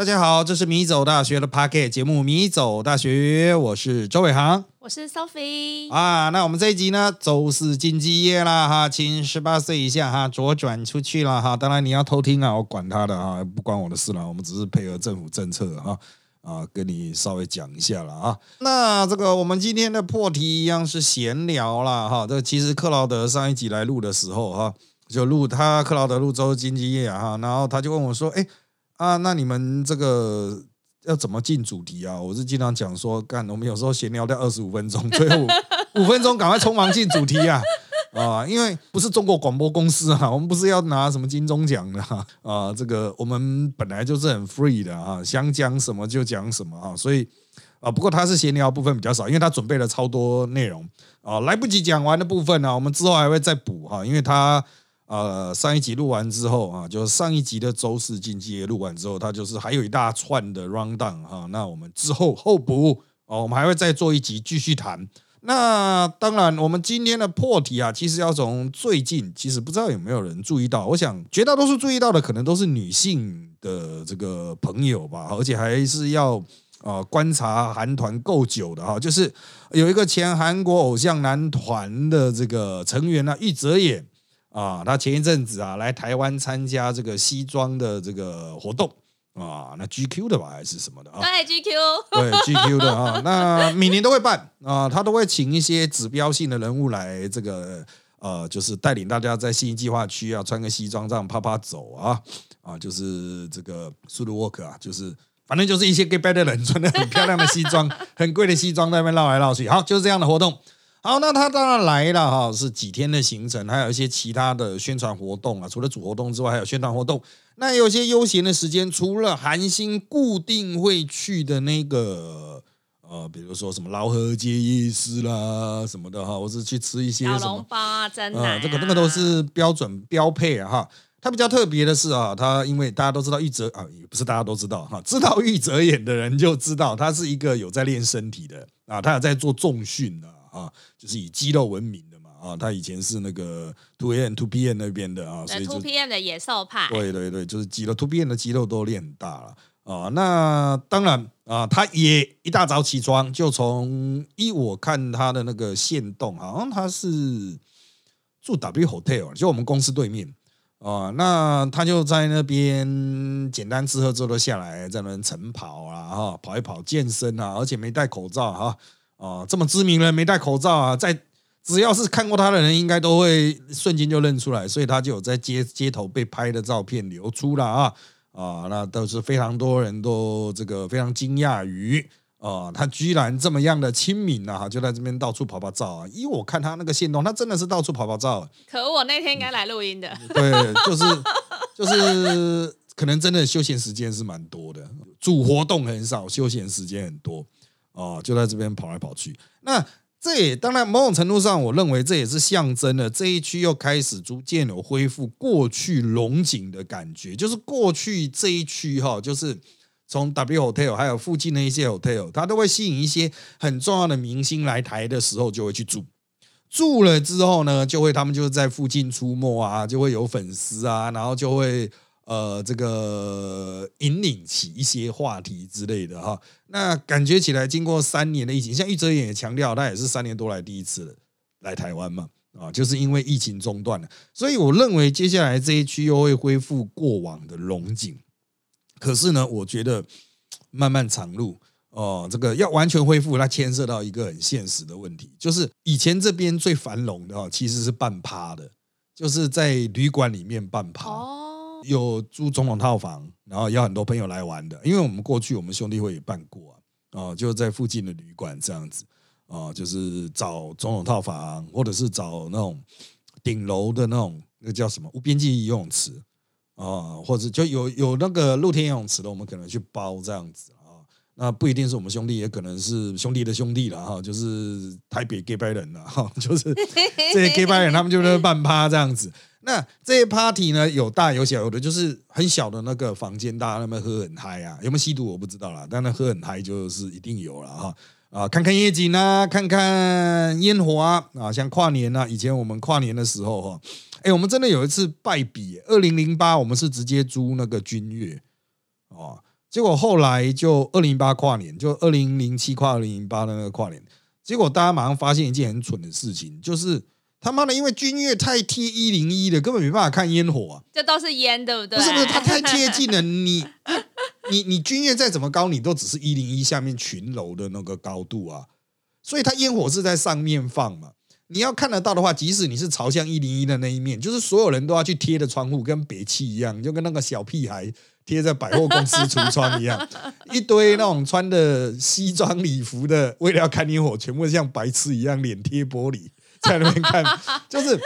大家好，这是米走大学的 p a r k e t 节目《米走大学》，我是周伟航，我是 Sophie 啊。那我们这一集呢，周四经济夜啦哈，请十八岁以下哈左转出去了哈。当然你要偷听啊，我管他的哈，不关我的事了。我们只是配合政府政策哈啊，跟你稍微讲一下了啊。那这个我们今天的破题一样是闲聊了哈。这其实克劳德上一集来录的时候哈，就录他克劳德录周经济业哈，然后他就问我说，哎。啊，那你们这个要怎么进主题啊？我是经常讲说，干我们有时候闲聊在二十五分钟，最后五分钟赶快匆忙进主题啊！啊，因为不是中国广播公司啊，我们不是要拿什么金钟奖的哈啊，这个我们本来就是很 free 的啊，想讲什么就讲什么啊，所以啊，不过他是闲聊部分比较少，因为他准备了超多内容啊，来不及讲完的部分呢，我们之后还会再补哈，因为他。呃，上一集录完之后啊，就是上一集的周四经济录完之后，它就是还有一大串的 round down 哈。那我们之后后补哦，我们还会再做一集继续谈。那当然，我们今天的破题啊，其实要从最近，其实不知道有没有人注意到。我想绝大多数注意到的，可能都是女性的这个朋友吧，而且还是要呃观察韩团够久的哈。就是有一个前韩国偶像男团的这个成员呢，玉泽演。啊，他前一阵子啊来台湾参加这个西装的这个活动啊，那 GQ 的吧还是什么的啊？对 GQ，对 GQ 的啊，那每年都会办啊，他都会请一些指标性的人物来这个呃，就是带领大家在新计划区啊穿个西装这样啪啪走啊啊，就是这个 s u i t walk 啊，就是反正就是一些 get b a d 的人穿的很漂亮的西装，很贵的西装在那边绕来绕去，好，就是这样的活动。好，那他当然来了哈，是几天的行程，还有一些其他的宣传活动啊。除了主活动之外，还有宣传活动。那有些悠闲的时间，除了韩星固定会去的那个呃，比如说什么劳合街夜市啦什么的哈，或是去吃一些小笼包啊、蒸奶，这个那个都是标准标配啊哈。他比较特别的是啊，他因为大家都知道玉泽啊，也不是大家都知道哈，知道玉泽演的人就知道他是一个有在练身体的啊，他有在做重训的。啊，就是以肌肉闻名的嘛啊，他以前是那个 Two A N Two P N 那边的啊，所以 Two P N 的野兽派，对对对，就是肌肉 Two P N 的肌肉都练很大了啊。那当然啊，他也一大早起床就从依我看他的那个线动，好像他是住 W Hotel，就我们公司对面啊。那他就在那边简单吃喝之后下来，在那边晨跑啊，哈，跑一跑健身啊，而且没戴口罩哈。啊，这么知名人没戴口罩啊，在只要是看过他的人，应该都会瞬间就认出来，所以他就有在街街头被拍的照片流出了啊啊，那都是非常多人都这个非常惊讶于啊，他居然这么样的亲民啊，就在这边到处跑跑照啊，因为我看他那个线动，他真的是到处跑跑照。可我那天应该来录音的。对，就是就是可能真的休闲时间是蛮多的，主活动很少，休闲时间很多。哦，就在这边跑来跑去。那这也当然某种程度上，我认为这也是象征了这一区又开始逐渐有恢复过去龙井的感觉。就是过去这一区哈，就是从 W Hotel 还有附近的一些 hotel，它都会吸引一些很重要的明星来台的时候就会去住。住了之后呢，就会他们就是在附近出没啊，就会有粉丝啊，然后就会。呃，这个引领起一些话题之类的哈，那感觉起来，经过三年的疫情，像玉泽演也强调，他也是三年多来第一次来台湾嘛，啊，就是因为疫情中断了，所以我认为接下来这一区又会恢复过往的龙井。可是呢，我觉得漫漫长路哦，这个要完全恢复，它牵涉到一个很现实的问题，就是以前这边最繁荣的哈，其实是半趴的，就是在旅馆里面半趴哦。有租总统套房，然后邀很多朋友来玩的。因为我们过去我们兄弟会也办过啊，就在附近的旅馆这样子啊，就是找总统套房，或者是找那种顶楼的那种那叫什么无边际游泳池啊，或者就有有那个露天游泳池的，我们可能去包这样子啊。那不一定是我们兄弟，也可能是兄弟的兄弟了哈，就是台北 gay 白人了哈，就是这些 gay 白人他们就是半趴这样子。那这些 party 呢，有大有小，有的就是很小的那个房间，大家那边喝很嗨啊，有没有吸毒我不知道啦，但那喝很嗨就是一定有了哈。啊，看看夜景啊，看看烟火啊啊，像跨年啊，以前我们跨年的时候哈，哎，我们真的有一次败笔，二零零八我们是直接租那个君悦哦，结果后来就二零八跨年，就二零零七跨二零零八的那个跨年，结果大家马上发现一件很蠢的事情，就是他妈的，因为君越太贴一零一了，根本没办法看烟火啊！这都是烟，对不对？不是不是，它太贴近了，你 你你君越再怎么高，你都只是一零一下面群楼的那个高度啊，所以它烟火是在上面放嘛。你要看得到的话，即使你是朝向一零一的那一面，就是所有人都要去贴的窗户，跟别气一样，就跟那个小屁孩贴在百货公司橱窗一样，一堆那种穿的西装礼服的，为了要看烟火，全部像白痴一样脸贴玻璃 在那边看，就是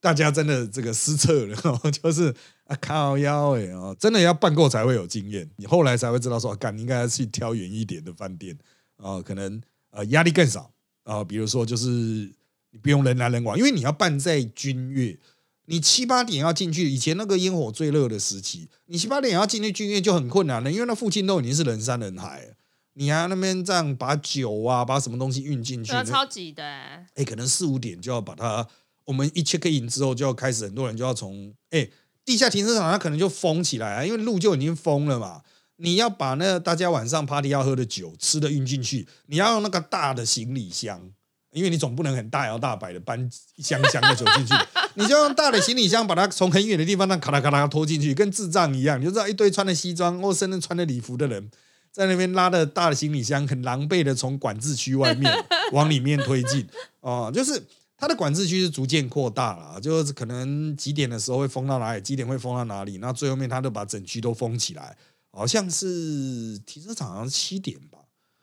大家真的这个失策了，就是啊靠腰哎哦，真的要办够才会有经验，你后来才会知道说，干你应该去挑远一点的饭店啊，可能呃压力更少啊，比如说就是。你不用人来人往，因为你要办在君悦，你七八点要进去。以前那个烟火最热的时期，你七八点要进去君悦就很困难了，因为那附近都已经是人山人海，你还那边这样把酒啊，把什么东西运进去，超级的。哎，可能四五点就要把它，我们一 check in 之后就要开始，很多人就要从哎地下停车场，它可能就封起来啊，因为路就已经封了嘛。你要把那大家晚上 party 要喝的酒、吃的运进去，你要用那个大的行李箱。因为你总不能很大摇大摆的搬一箱箱的走进去，你就用大的行李箱把它从很远的地方那咔啦咔啦拖进去，跟智障一样。你就知道一堆穿的西装或甚至穿的礼服的人，在那边拉的大的行李箱，很狼狈的从管制区外面 往里面推进。哦，就是它的管制区是逐渐扩大了，就是可能几点的时候会封到哪里，几点会封到哪里，那最后面它都把整区都封起来，好像是停车场好像是七点吧。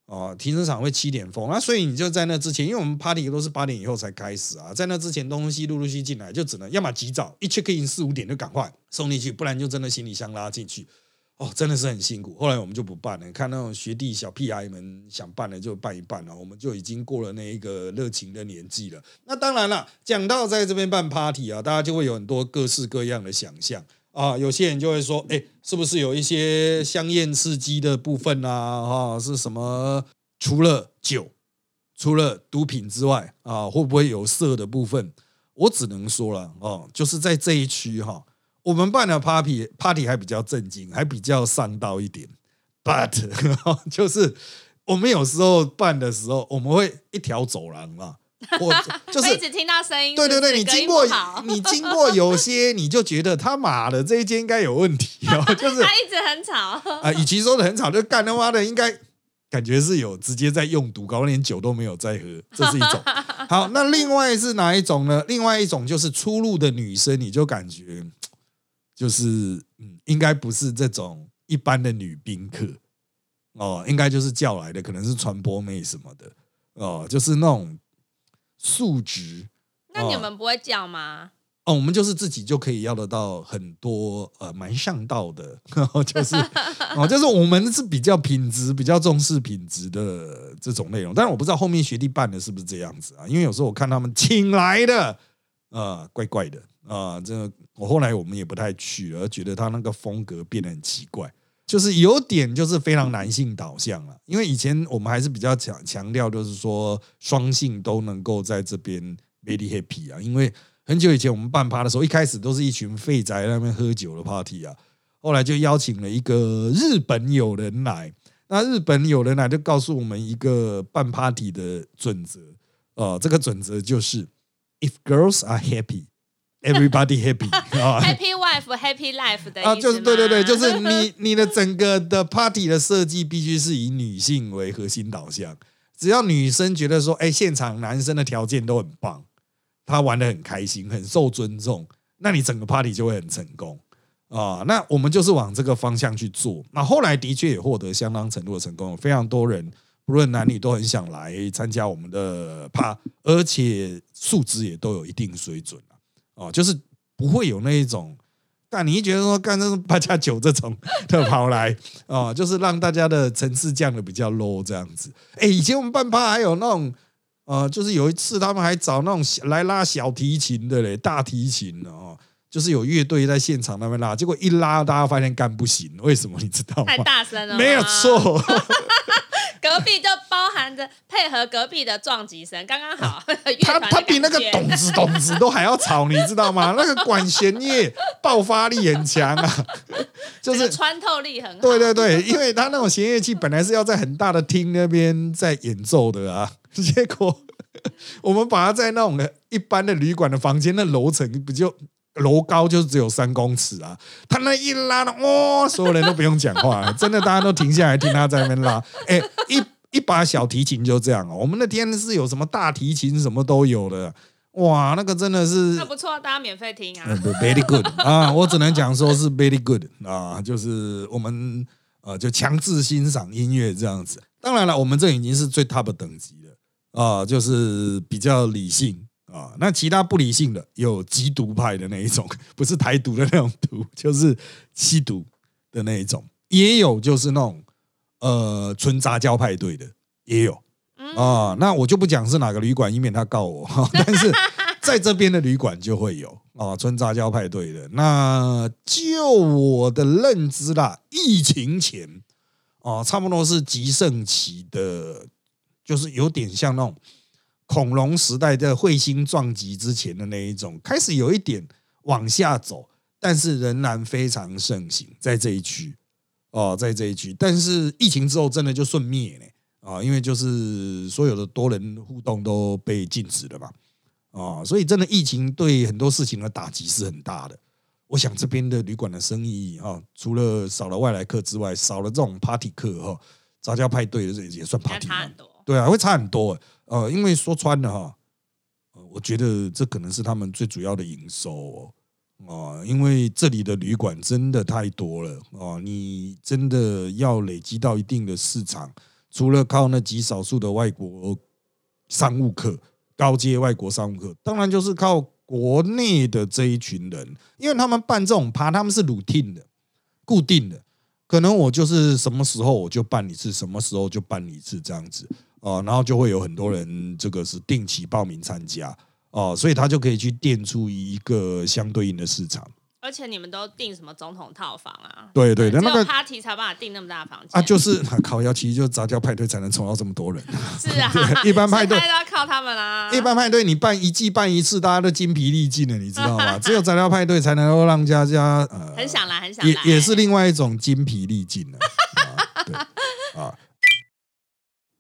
哦，停车场会七点封，那所以你就在那之前，因为我们 party 都是八点以后才开始啊，在那之前东西陆陆续进来，就只能要么及早一 check in 四五点就赶快送进去，不然就真的行李箱拉进去，哦，真的是很辛苦。后来我们就不办了，看那种学弟小屁孩们想办的就办一办了，我们就已经过了那一个热情的年纪了。那当然了，讲到在这边办 party 啊，大家就会有很多各式各样的想象。啊，有些人就会说，哎，是不是有一些香艳刺激的部分啊？哈，是什么？除了酒，除了毒品之外，啊，会不会有色的部分？我只能说了，哦，就是在这一区哈，我们办的 party party 还比较正经，还比较上道一点。But 就是我们有时候办的时候，我们会一条走廊嘛。我 就是一直听到声音，对对对，你经过你经过有些，你就觉得他妈的这一间应该有问题哦，就是他一直很吵啊，与其说的很吵，就干他妈的应该感觉是有直接在用毒，搞连酒都没有在喝，这是一种。好，那另外是哪一种呢？另外一种就是出入的女生，你就感觉就是嗯，应该不是这种一般的女宾客哦，应该就是叫来的，可能是传播妹什么的哦，就是那种。数值，那你们不会叫吗？哦，我们就是自己就可以要得到很多呃，蛮上道的，就是哦，就是我们是比较品质比较重视品质的这种内容。但是我不知道后面学弟办的是不是这样子啊？因为有时候我看他们请来的啊，怪怪的啊，这我后来我们也不太去，而觉得他那个风格变得很奇怪。就是有点就是非常男性导向了，因为以前我们还是比较强强调，就是说双性都能够在这边 very happy 啊。因为很久以前我们办趴的时候，一开始都是一群废宅那边喝酒的 party 啊，后来就邀请了一个日本友人来，那日本友人来就告诉我们一个办 party 的准则，呃，这个准则就是 if girls are happy。Everybody happy 啊，Happy wife, happy life 的啊，就是对对对，就是你你的整个的 party 的设计必须是以女性为核心导向，只要女生觉得说，哎，现场男生的条件都很棒，他玩的很开心，很受尊重，那你整个 party 就会很成功啊。那我们就是往这个方向去做，那后来的确也获得相当程度的成功，非常多人不论男女都很想来参加我们的趴，而且素质也都有一定水准。哦，就是不会有那一种，但你一觉得说干这种八加九这种 的跑来哦，就是让大家的层次降的比较 low 这样子。哎，以前我们办趴还有那种，呃，就是有一次他们还找那种来拉小提琴的嘞，大提琴哦，就是有乐队在现场那边拉，结果一拉大家发现干不行，为什么你知道吗？太大声了，没有错。隔壁就包含着配合隔壁的撞击声，刚刚好。乐他他比那个咚子咚子都还要吵，你知道吗？那个管弦乐爆发力很强啊，就是穿透力很好。对对对，因为他那种弦乐器本来是要在很大的厅那边在演奏的啊，结果我们把它在那种一般的旅馆的房间，那楼层不就楼高就只有三公尺啊？他那一拉呢，哇、所有人都不用讲话了，真的大家都停下来听他在那边拉。哎，一一把小提琴就这样哦，我们那天是有什么大提琴什么都有的，哇，那个真的是那不错，大家免费听啊，very good 啊！我只能讲说是 very good 啊，就是我们呃就强制欣赏音乐这样子。当然了，我们这已经是最 top 等级了啊，就是比较理性啊。那其他不理性的有极毒派的那一种，不是台独的那种毒，就是吸毒的那一种，也有就是那种呃纯杂交派对的也有。嗯，啊，那我就不讲是哪个旅馆，以免他告我。但是在这边的旅馆就会有啊，纯杂交派对的。那就我的认知啦，疫情前啊，差不多是极盛期的，就是有点像那种恐龙时代的彗星撞击之前的那一种，开始有一点往下走，但是仍然非常盛行在这一区哦，在这一区。但是疫情之后，真的就顺灭呢。啊，因为就是所有的多人互动都被禁止了嘛，啊，所以真的疫情对很多事情的打击是很大的。我想这边的旅馆的生意哈，除了少了外来客之外，少了这种 party 客哈，杂交派对的也算 party 嘛差很多。对啊，会差很多。呃，因为说穿了哈，呃我觉得这可能是他们最主要的营收哦。因为这里的旅馆真的太多了哦，你真的要累积到一定的市场，除了靠那极少数的外国商务客、高阶外国商务客，当然就是靠国内的这一群人，因为他们办这种趴，他们是 routine 的、固定的，可能我就是什么时候我就办一次，什么时候就办一次这样子哦，然后就会有很多人这个是定期报名参加哦，所以他就可以去垫出一个相对应的市场。而且你们都订什么总统套房啊？对对，那那个 party 才有办法订那么大的房间啊，就是烤窑，其实就是杂交派对才能凑到这么多人。是啊，一般派对都要靠他们啦。一般派对你办一季办一次，大家都精疲力尽了，你知道吗？只有杂交派对才能够让大家呃很想来，很想来，也也是另外一种精疲力尽了。啊对啊，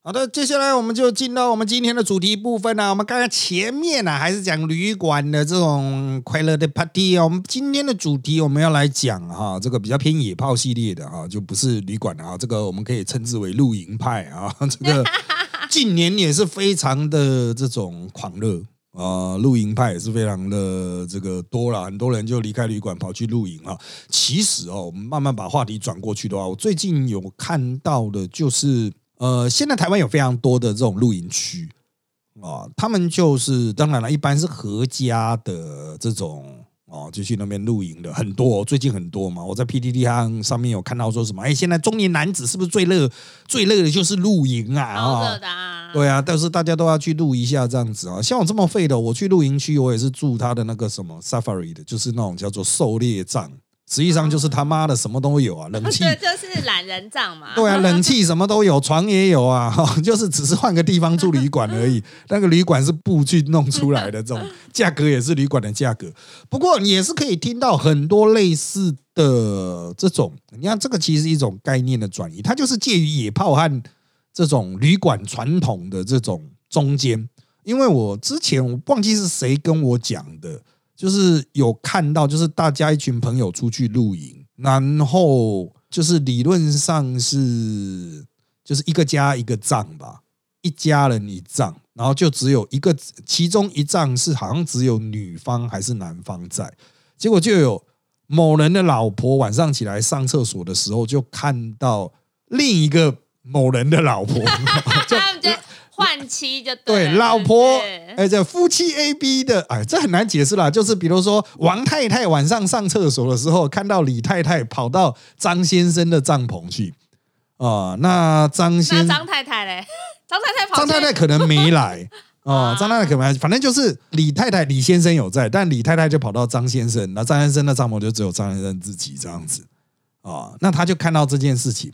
好的，接下来我们就进到我们今天的主题部分了。我们刚才前面呢、还是讲旅馆的这种快乐的 party 啊，我们今天的主题我们要来讲哈，这个比较偏野炮系列的哈，就不是旅馆的啊，这个我们可以称之为露营派啊，这个 近年也是非常的这种狂热。啊，露营派也是非常的这个多了，很多人就离开旅馆跑去露营啊。其实哦，我们慢慢把话题转过去的话，我最近有看到的就是，呃，现在台湾有非常多的这种露营区啊，他们就是当然了，一般是合家的这种哦，就去那边露营的很多、哦，最近很多嘛。我在 PDD 上上面有看到说什么，哎，现在中年男子是不是最热最热的就是露营啊？啊超热的啊。对啊，但是大家都要去露一下这样子啊。像我这么废的，我去露营区，我也是住他的那个什么 safari 的，就是那种叫做狩猎帐，实际上就是他妈的什么都有啊，冷气。对，就是懒人帐嘛。对啊，冷气什么都有，床也有啊，哈，就是只是换个地方住旅馆而已。那个旅馆是布去弄出来的，这种价格也是旅馆的价格。不过你也是可以听到很多类似的这种，你看这个其实是一种概念的转移，它就是介于野炮和这种旅馆传统的这种中间。因为我之前我忘记是谁跟我讲的，就是有看到，就是大家一群朋友出去露营，然后就是理论上是就是一个家一个帐吧，一家人一帐，然后就只有一个，其中一帐是好像只有女方还是男方在，结果就有某人的老婆晚上起来上厕所的时候，就看到另一个某人的老婆，换妻就对，了老婆，对哎，这夫妻 A B 的，哎，这很难解释啦。就是比如说，王太太晚上上厕所的时候，看到李太太跑到张先生的帐篷去啊、那张那先张太太嘞？张太太跑张太太可能没来 哦啊，张太太可能反正就是李太太、李先生有在，但李太太就跑到张先生，那张先生的帐篷就只有张先生自己这样子啊、那他就看到这件事情，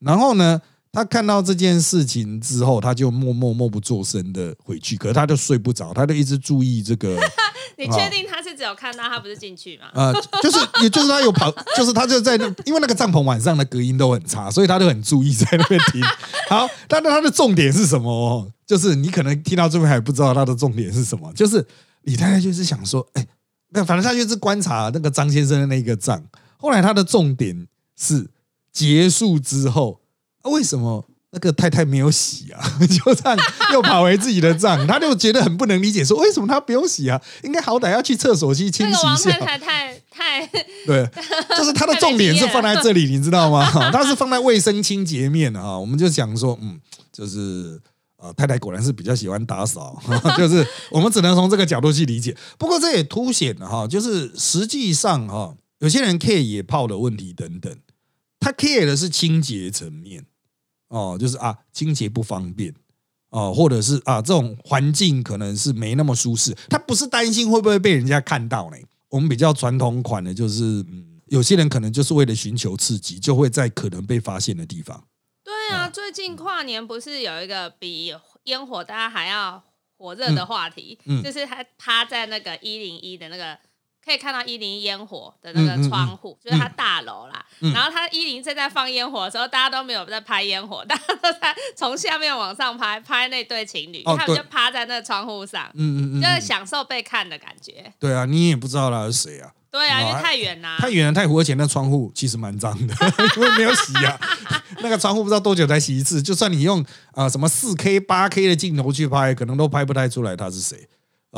然后呢，他看到这件事情之后，他就默默默不作声的回去，可是他就睡不着，他就一直注意这个。你确定他是只有看到他不是进去吗？呃，就是也就是他有跑，就是他就在那，因为那个帐篷晚上的隔音都很差，所以他就很注意在那边听。好，但是他的重点是什么哦？就是你可能听到这边还不知道他的重点是什么，就是李太太就是想说，哎，那反正他就是观察那个张先生的那个账。后来他的重点是结束之后，为什么？那个太太没有洗啊，就这样 又跑回自己的账，他就觉得很不能理解，说为什么他不用洗啊？应该好歹要去厕所去清洗一下。太太太对，就是他的重点是放在这里，你知道吗？他是放在卫生清洁面啊。我们就想说，嗯，就是啊，太太果然是比较喜欢打扫，就是我们只能从这个角度去理解。不过这也凸显了哈，就是实际上哈，有些人 care 野泡的问题等等，他 care 的是清洁层面。哦，就是啊，清洁不方便哦，或者是啊，这种环境可能是没那么舒适。他不是担心会不会被人家看到呢？我们比较传统款的，就是嗯，有些人可能就是为了寻求刺激，就会在可能被发现的地方。对啊，最近跨年不是有一个比烟火大家还要火热的话题，就是他趴在那个一零一的那个。可以看到一零一烟火的那个窗户，就是它大楼啦。然后它一零正在放烟火的时候，大家都没有在拍烟火，大家都在从下面往上拍，拍那对情侣，他们就趴在那窗户上，嗯嗯嗯，就是享受被看的感觉。对啊，你也不知道他是谁啊。对啊，因为太远啦，太远了，太湖而且那窗户其实蛮脏的，因为没有洗啊。那个窗户不知道多久才洗一次，就算你用啊什么四 K、八 K 的镜头去拍，可能都拍不太出来他是谁。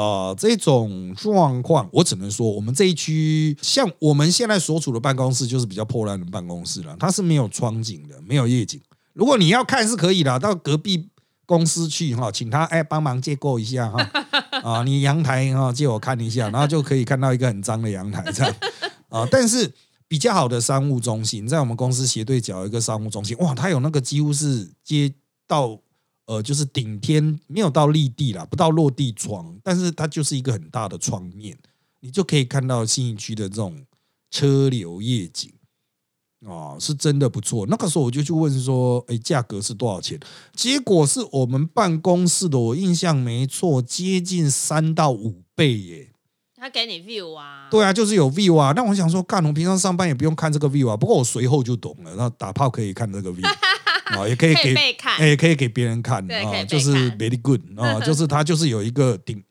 啊，这种状况，我只能说，我们这一区像我们现在所处的办公室，就是比较破烂的办公室了。它是没有窗景的，没有夜景。如果你要看是可以的，到隔壁公司去哈，请他哎帮忙借过一下哈 啊，你阳台哈借我看一下，然后就可以看到一个很脏的阳台这样啊。但是比较好的商务中心，在我们公司斜对角一个商务中心，哇，它有那个几乎是接到。呃，就是顶天没有到立地啦，不到落地窗，但是它就是一个很大的窗面，你就可以看到新义区的这种车流夜景，啊，是真的不错。那个时候我就去问说，哎，价格是多少钱？结果是我们办公室的，我印象没错，接近三到五倍耶。他给你 view 啊？对啊，就是有 view 啊。那我想说，干，我平常上班也不用看这个 view 啊。不过我随后就懂了，然后打炮可以看这个 view。啊，也可以给，也可以给别人看啊，就是 very good 啊，就是它就是有一个顶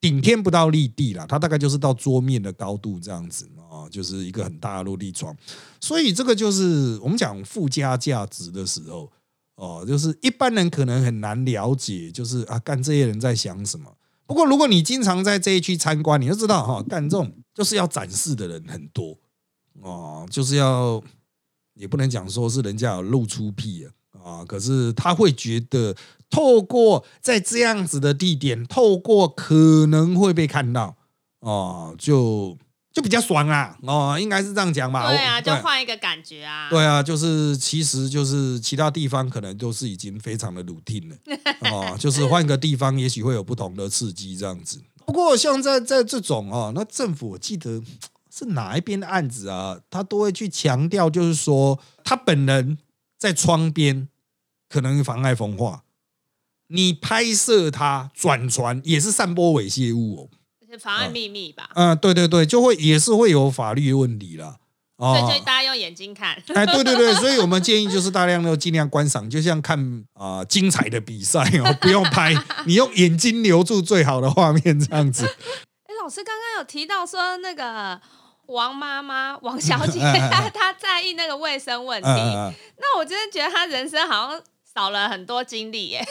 顶天不到立地了，它大概就是到桌面的高度这样子啊，就是一个很大的落地窗，所以这个就是我们讲附加价值的时候哦，就是一般人可能很难了解，就是啊，干这些人在想什么。不过如果你经常在这一区参观，你就知道哈，干这种就是要展示的人很多哦，就是要也不能讲说是人家有露出癖啊。啊！可是他会觉得，透过在这样子的地点，透过可能会被看到，哦，就就比较爽啊！哦，应该是这样讲吧？对啊，就换一个感觉啊！对啊，就是其实就是其他地方可能都是已经非常的 routine 了，哦，就是换个地方，也许会有不同的刺激这样子。不过像在在这种啊，那政府我记得是哪一边的案子啊，他都会去强调，就是说他本人在窗边。可能妨碍风化，你拍摄它转传也是散播猥亵物哦，而且妨碍秘密吧？嗯，对对对，就会也是会有法律问题了。所以就大家用眼睛看。哎，对对对，所以我们建议就是大量的尽量观赏，就像看啊精彩的比赛哦，不用拍，你用眼睛留住最好的画面这样子。哎，老师刚刚有提到说那个。王妈妈、王小姐，她在意那个卫生问题。那我真的觉得她人生好像少了很多精力耶，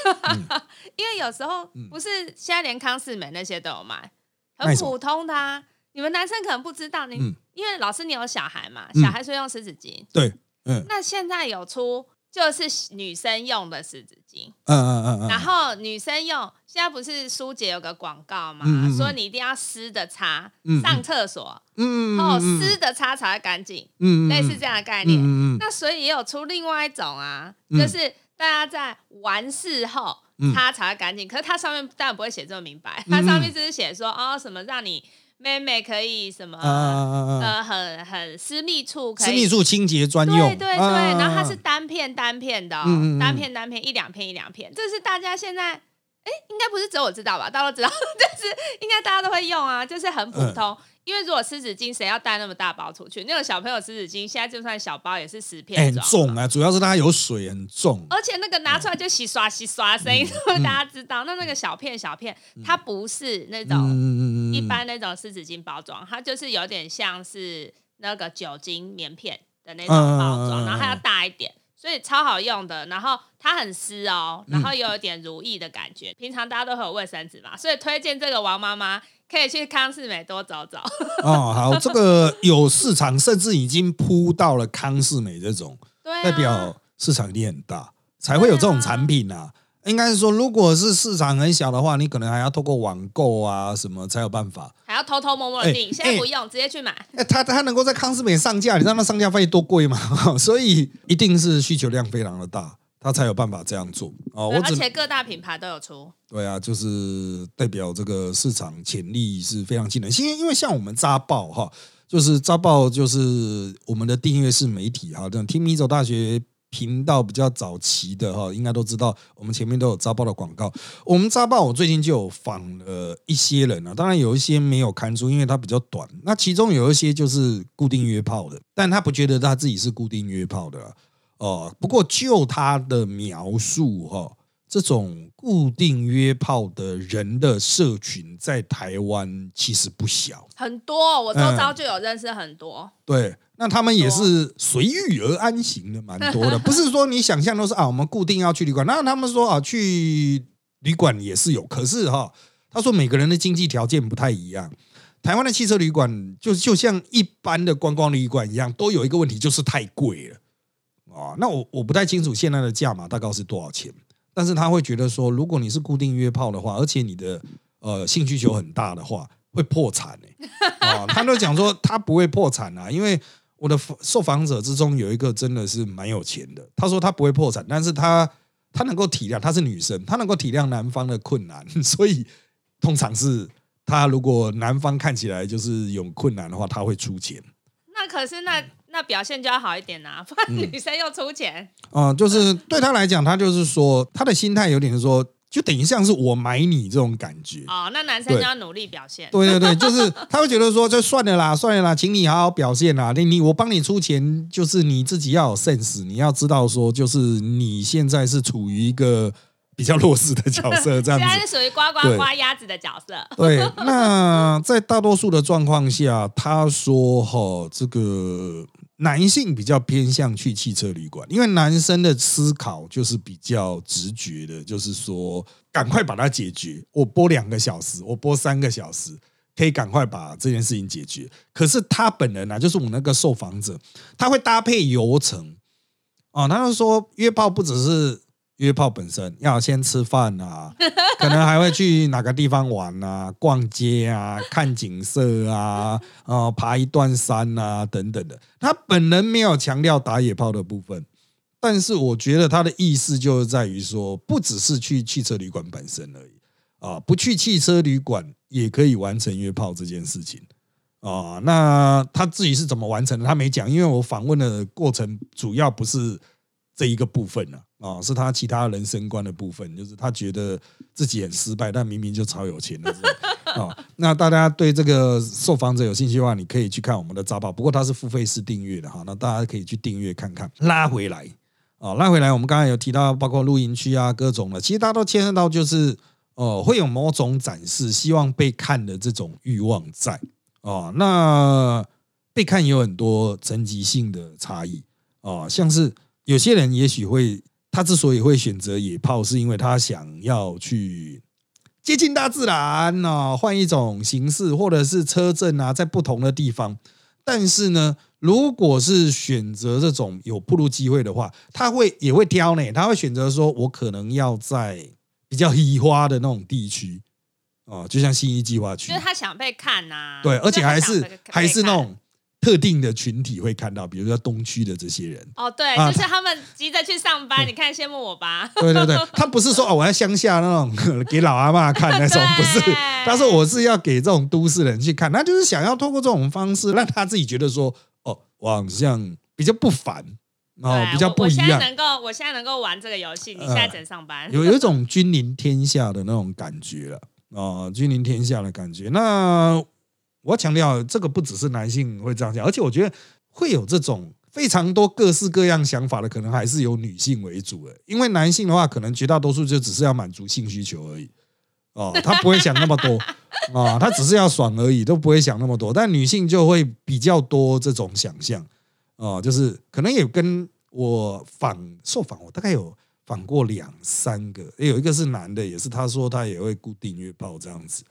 因为有时候不是现在连康士美那些都有卖，很普通的啊。你们男生可能不知道，你因为老师你有小孩嘛，小孩是用湿纸巾。对，嗯。那现在有出。就是女生用的湿纸巾，嗯嗯嗯嗯，然后女生用，现在不是舒姐有个广告嘛，说你一定要湿的擦，上厕所，嗯哦，湿的擦才会干净，嗯类似这样的概念，嗯那所以也有出另外一种啊，就是大家在完事后擦才会干净，可是它上面当然不会写这么明白，它上面只是写说哦什么让你。妹妹可以什么！呃很很私密处可以私密处清洁专用，对对对，啊然后它是单片单片的、哦，嗯嗯嗯单片单片一两片一两片，这是大家现在哎，应该不是只有我知道吧？大家都知道，就是应该大家都会用啊，就是很普嗯通。因为如果湿纸巾，谁要带那么大包出去？那个小朋友湿纸巾，现在就算小包也是十哎片装，很重啊，主要是它有水，很重。而且那个拿出来就洗刷洗刷声音，嗯 大家知道。那那个小片小片，它不是那种嗯一般那种湿纸巾包装，它就是有点像是那个酒精棉片的那种包装，然后它要大一点，所以超好用的。然后它很湿哦，然后又有点如意的感觉。平常大家都会有卫生纸嘛，所以推荐这个王妈妈可以去康士美多找找。哦，好，这个有市场，甚至已经铺到了康士美这种，对、啊，代表市场一定很大，才会有这种产品啊。应该是说，如果是市场很小的话，你可能还要透过网购啊什么才有办法。还要偷偷摸摸的订，哎现在不用，直接去买。哎，它它能够在康斯美上架，你知道那上架费多贵吗？所以一定是需求量非常的大，它才有办法这样做哦。我而且各大品牌都有出。对啊，就是代表这个市场潜力是非常惊人。因为因为像我们扎报哈，就是扎报就是我们的订阅式媒体哈，这种听米走大学频道比较早期的哈，应该都知道我们前面都有扎报的广告。我们扎报我最近就有访了一些人啊，当然有一些没有刊出，因为它比较短。那其中有一些就是固定约炮的，但他不觉得他自己是固定约炮的啊哦。不过就他的描述哈。这种固定约炮的人的社群在台湾其实不小，很多，我周嗯遭就有认识很多。对，那他们也是随遇而安型的，蛮多的，不是说你想象都是啊，我们固定要去旅馆，那他们说啊，去旅馆也是有，可是哈，他说每个人的经济条件不太一样。台湾的汽车旅馆就就像一般的观光旅馆一样，都有一个问题，就是太贵了啊。那我我不太清楚现在的价码大概是多少钱。但是他会觉得说，如果你是固定约炮的话，而且你的呃性需求很大的话，会破产哎、欸、啊！他都讲说他不会破产啊，因为我的受访者之中有一个真的是蛮有钱的，他说他不会破产，但是他他能够体谅，她是女生，他能够体谅男方的困难，所以通常是他如果男方看起来就是有困难的话，他会出钱。那可是那那表现就要好一点呐、不然嗯女生又出钱。啊、就是对他来讲，他就是说他的心态有点说，就等于像是我买你这种感觉。哦，那男生就要努力表现。对对对，就是他会觉得说，就算了啦，算了啦，请你好好表现啦。你你我帮你出钱，就是你自己要有 sense，你要知道说，就是你现在是处于一个比较弱势的角色，这样 现在子。是属于呱呱对呱鸭子的角色。对，那在大多数的状况下，他说哈，这个男性比较偏向去汽车旅馆，因为男生的思考就是比较直觉的，就是说赶快把它解决。我播两个小时，我播三个小时，可以赶快把这件事情解决。可是他本人啊，就是我那个受访者，他会搭配流程啊，他就说约炮不只是。约炮本身要先吃饭啊，可能还会去哪个地方玩啊、逛街啊、看景色啊、呃爬一段山啊等等的。他本人没有强调打野炮的部分，但是我觉得他的意思就是在于说，不只是去汽车旅馆本身而已啊，不去汽车旅馆也可以完成约炮这件事情啊。那他自己是怎么完成的？他没讲，因为我访问的过程主要不是这一个部分呢、啊，是他其他人生观的部分，就是他觉得自己很失败，但明明就超有钱的啊。那大家对这个受访者有兴趣的话，你可以去看我们的杂报，不过它是付费式订阅的哈，那大家可以去订阅看看。拉回来啊，拉回来，我们刚才有提到，包括露营区啊，各种的，其实大家都牵涉到，就是呃，会有某种展示，希望被看的这种欲望在啊。那被看有很多层级性的差异啊，像是。有些人也许会，他之所以会选择野炮，是因为他想要去接近大自然啊，换一种形式，或者是车震啊，在不同的地方。但是呢，如果是选择这种有铺路机会的话，他会也会挑呢，他会选择说，我可能要在比较移花的那种地区哦，就像新一计划区就是，他想被看呐、对，而且还是还是那种特定的群体会看到，比如说东区的这些人。哦，对，啊就是他们急着去上班，你看羡慕我吧？对对对，他不是说 哦，我在乡下那种 给老阿妈看那种，不是对。他说我是要给这种都市人去看，他就是想要通过这种方式让他自己觉得说，哦，我好像比较不凡哦，对比较我我现在不一样，能够，我现在能够玩这个游戏，你现在只能上班。有有一种君临天下的那种感觉了啊，君临天下的感觉。那我要强调，这个不只是男性会这样讲，而且我觉得会有这种非常多各式各样想法的，可能还是由女性为主的。因为男性的话，可能绝大多数就只是要满足性需求而已。哦，他不会想那么多啊，他只是要爽而已，都不会想那么多。但女性就会比较多这种想象哦，就是可能也跟我访受访，我大概有访过两三个，有一个是男的，也是他说他也会固定约炮这样子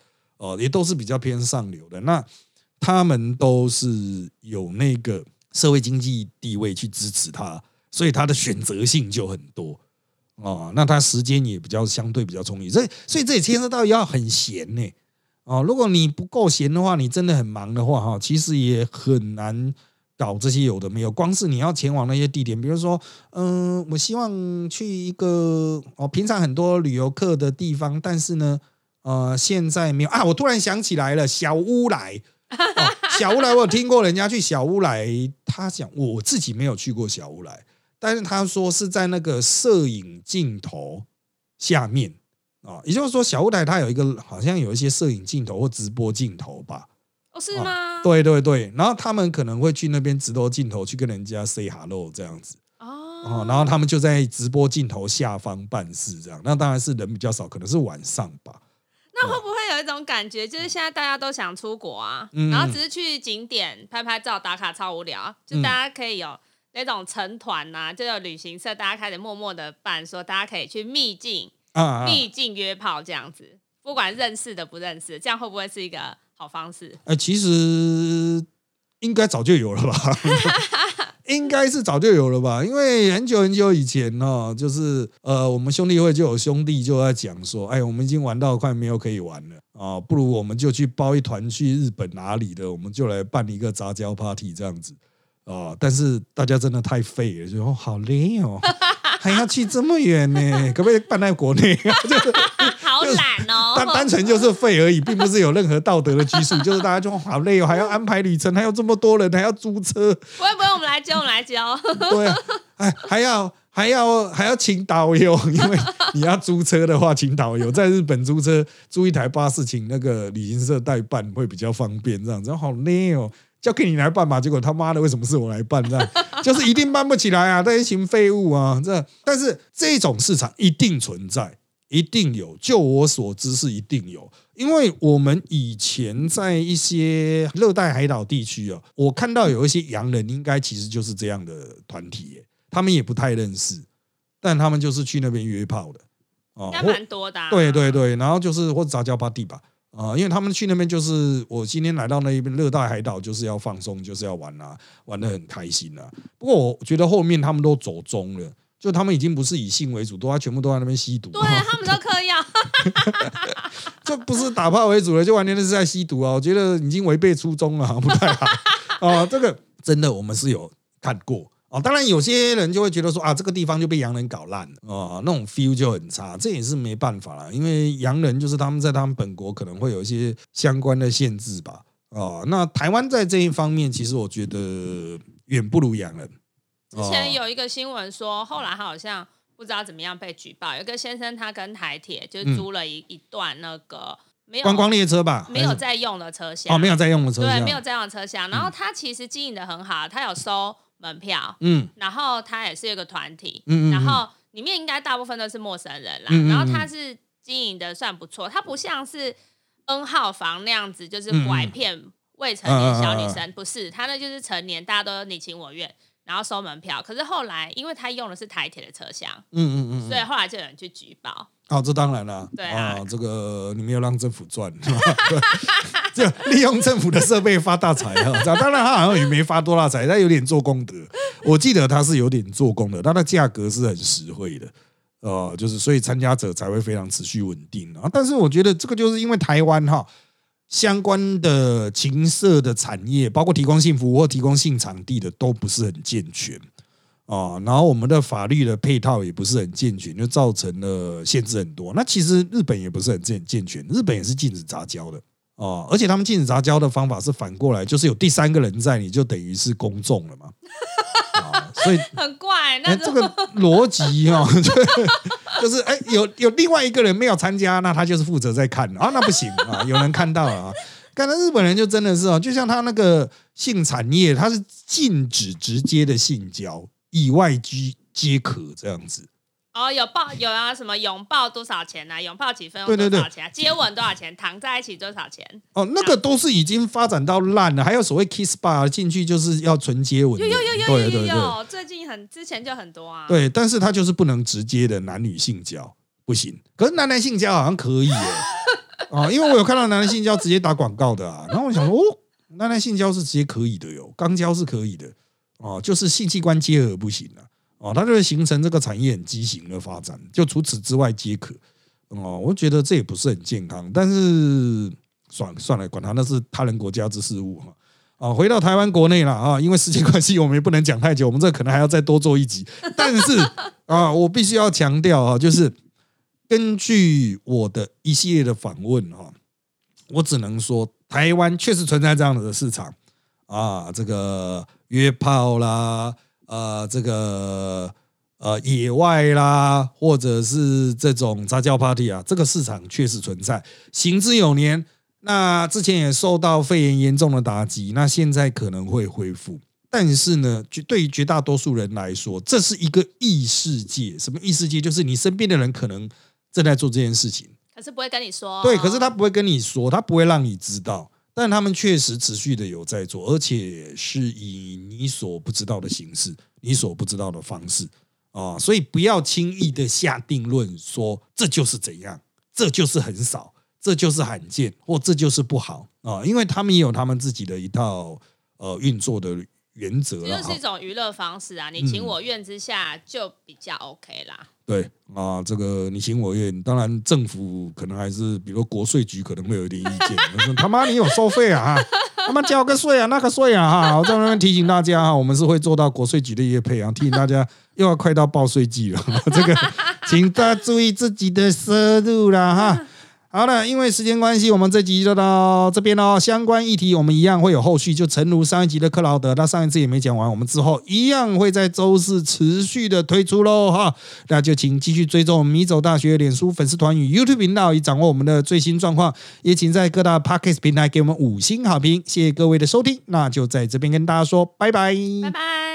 哦，也都是比较偏上流的。那他们都是有那个社会经济地位去支持他，所以他的选择性就很多哦。那他时间也比较相对比较充裕，所以所以这也牵涉到要很闲呢哦。如果你不够闲的话，你真的很忙的话哈，其实也很难搞这些有的没有。光是你要前往那些地点，比如说，嗯、我希望去一个哦，平常很多旅游客的地方，但是呢，呃，现在没有啊。我突然想起来了，小乌来。哦、小乌来，我有听过人家去小乌来，他讲我自己没有去过小乌来，但是他说是在那个摄影镜头下面啊、也就是说小乌来它有一个好像有一些摄影镜头或直播镜头吧，哦，是吗？对对对，然后他们可能会去那边直播镜头去跟人家 say hello 这样子，哦，哦，然后他们就在直播镜头下方办事这样，那当然是人比较少，可能是晚上吧。那会不会有一种感觉，就是现在大家都想出国啊，嗯然后只是去景点拍拍照、打卡，超无聊。就大家可以有那种成团呐、就有旅行社，大家开始默默的办，说大家可以去秘境、啊啊，秘境约炮这样子，不管认识的不认识，这样会不会是一个好方式？哎、其实应该早就有了吧？应该是早就有了吧？因为很久很久以前呢、就是呃，我们兄弟会就有兄弟就在讲说，哎，我们已经玩到快没有可以玩了啊，不如我们就去包一团去日本哪里的，我们就来办一个杂交 party 这样子啊。但是大家真的太废了，就说好累哦，还要去这么远呢，可不可以办在国内？就 是懒哦，单单纯就是废而已，并不是有任何道德的拘束，就是大家就好累哦，还要安排旅程，还有这么多人，还要租车，不会不会，我们来教，我们来教。对啊，哎，还要还要还要请导游，因为你要租车的话，请导游在日本租车租一台巴士，请那个旅行社代办会比较方便，这样子好累哦。交给你来办吧，结果他妈的为什么是我来办？这 样就是一定办不起来啊！这一群废物啊！这但是这种市场一定存在，一定有。就我所知是一定有，因为我们以前在一些热带海岛地区啊，我看到有一些洋人，应该其实就是这样的团体耶，他们也不太认识，但他们就是去那边约炮的哦应该蛮多的、啊。对对对，然后就是或者杂交巴地吧，啊、因为他们去那边就是我今天来到那一边热带海岛，就是要放松，就是要玩啊，玩的很开心啊。不过我觉得后面他们都走中了，就他们已经不是以性为主，都他全部都在那边吸毒，对他们都嗑药，就不是打炮为主了，就完全是在吸毒啊。我觉得已经违背初衷了，不太好啊。这个真的我们是有看过。哦，当然有些人就会觉得说啊，这个地方就被洋人搞烂了哦，那种 feel 就很差，这也是没办法了，因为洋人就是他们在他们本国可能会有一些相关的限制吧。哦，那台湾在这一方面，其实我觉得远不如洋人。之前有一个新闻说，后来他好像不知道怎么样被举报，有一个先生他跟台铁就是租了一、一段那个没有观光列车吧，没有在用的车厢，哦，没有在用的车对，厢，没有在用的车厢。然后他其实经营的很好，他有收门票，嗯。然后他也是一个团体，嗯嗯嗯。然后里面应该大部分都是陌生人啦，然后他是经营的算不错，他不像是 N 号房那样子，就是拐骗未成年小女生，不是，他那就是成年，大家都你情我愿。然后收门票，可是后来因为他用的是台铁的车厢，嗯嗯嗯，所以后来就有人去举报。哦，这当然了，对啊哦这个你没有让政府赚，就利用政府的设备发大财哈。这样当然他好像也没发多大财，他有点做功德。我记得他是有点做功德，他的价格是很实惠的，呃，就是所以参加者才会非常持续稳定啊。但是我觉得这个就是因为台湾哈。相关的情色的产业，包括提供性服务或提供性场地的，都不是很健全啊。然后我们的法律的配套也不是很健全，就造成了限制很多。那其实日本也不是很健健全，日本也是禁止杂交的哦，而且他们禁止杂交的方法是反过来，就是有第三个人在，你就等于是公众了嘛。所以 很怪，那这个逻辑 哈，就是哎，有有另外一个人没有参加，那他就是负责在看啊，那不行啊，有人看到了啊。看到日本人就真的是哦，就像他那个性产业，他是禁止直接的性交，以外居皆可这样子。哦，有抱有啊？什么拥抱多少钱呢？拥抱几分钟多少钱？接吻多少钱？躺在一起多少钱？哦，那个都是已经发展到烂了。还有所谓 kiss bar 进去就是要纯接吻，有有有有有有，最近很之前就很多啊。对，但是他就是不能直接的男女性交，不行。可是男男性交好像可以耶。啊，因为我有看到男男性交直接打广告的啊。然后我想说，哦，男男性交是直接可以的哟，肛交是可以的。哦，就是性器官结合不行了。哦，它就会形成这个产业很畸形的发展，就除此之外皆可。哦，我觉得这也不是很健康，但是算了算了，管他那是他人国家之事务哈。啊，回到台湾国内了啊，因为时间关系，我们也不能讲太久，我们这可能还要再多做一集。但是 啊，我必须要强调啊，就是根据我的一系列的访问哈，我只能说台湾确实存在这样的市场啊，这个约炮啦。呃，这个呃，野外啦，或者是这种杂交 party 啊，这个市场确实存在，行之有年。那之前也受到肺炎严重的打击，那现在可能会恢复。但是呢，绝对于绝大多数人来说，这是一个异世界。什么异世界？就是你身边的人可能正在做这件事情，可是不会跟你说。对，可是他不会跟你说，他不会让你知道。但他们确实持续的有在做，而且是以你所不知道的形式，你所不知道的方式啊，所以不要轻易的下定论说这就是怎样，这就是很少，这就是罕见，或这就是不好啊，因为他们也有他们自己的一套呃运作的原则，这就是一种娱乐方式啊，你情我愿之下就比较 OK 啦。对啊，这个你情我愿，当然政府可能还是，比如国税局可能会有一点意见。说他妈你有收费啊？他妈交个税啊，那个税啊！哈，我在那边提醒大家哈，我们是会做到国税局的业配啊，提醒大家又要快到报税季了，这个请大家注意自己的收入了哈。好了，因为时间关系，我们这集就到这边喽。相关议题我们一样会有后续，就诚如上一集的克劳德，他上一次也没讲完，我们之后一样会在周四持续的推出喽哈。那就请继续追踪米走大学脸书粉丝团与 YouTube 频道，以掌握我们的最新状况。也请在各大 Podcast 平台给我们五星好评，谢谢各位的收听。那就在这边跟大家说拜拜，拜拜。